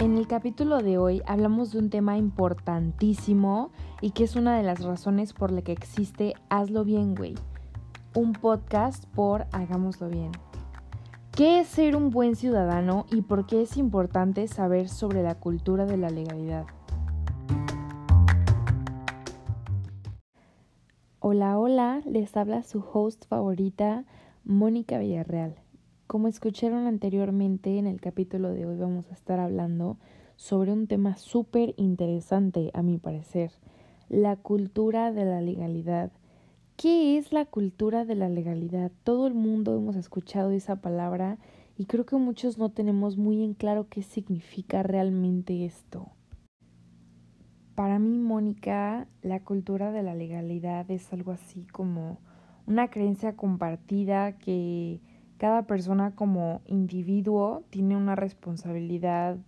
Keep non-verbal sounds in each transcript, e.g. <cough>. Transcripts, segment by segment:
En el capítulo de hoy hablamos de un tema importantísimo y que es una de las razones por la que existe Hazlo Bien, güey. Un podcast por Hagámoslo Bien. ¿Qué es ser un buen ciudadano y por qué es importante saber sobre la cultura de la legalidad? Hola, hola, les habla su host favorita, Mónica Villarreal. Como escucharon anteriormente, en el capítulo de hoy vamos a estar hablando sobre un tema súper interesante, a mi parecer, la cultura de la legalidad. ¿Qué es la cultura de la legalidad? Todo el mundo hemos escuchado esa palabra y creo que muchos no tenemos muy en claro qué significa realmente esto. Para mí, Mónica, la cultura de la legalidad es algo así como una creencia compartida que cada persona como individuo tiene una responsabilidad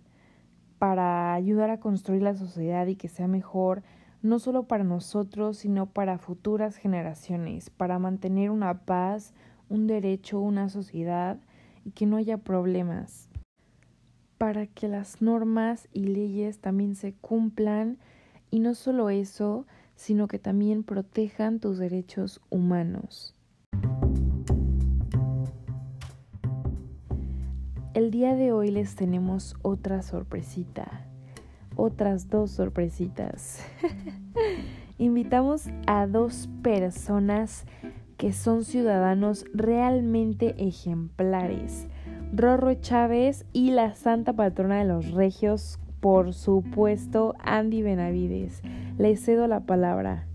para ayudar a construir la sociedad y que sea mejor, no solo para nosotros, sino para futuras generaciones, para mantener una paz, un derecho, una sociedad y que no haya problemas, para que las normas y leyes también se cumplan y no solo eso, sino que también protejan tus derechos humanos. El día de hoy les tenemos otra sorpresita, otras dos sorpresitas. <laughs> Invitamos a dos personas que son ciudadanos realmente ejemplares. Rorro Chávez y la santa patrona de los regios, por supuesto, Andy Benavides. Les cedo la palabra.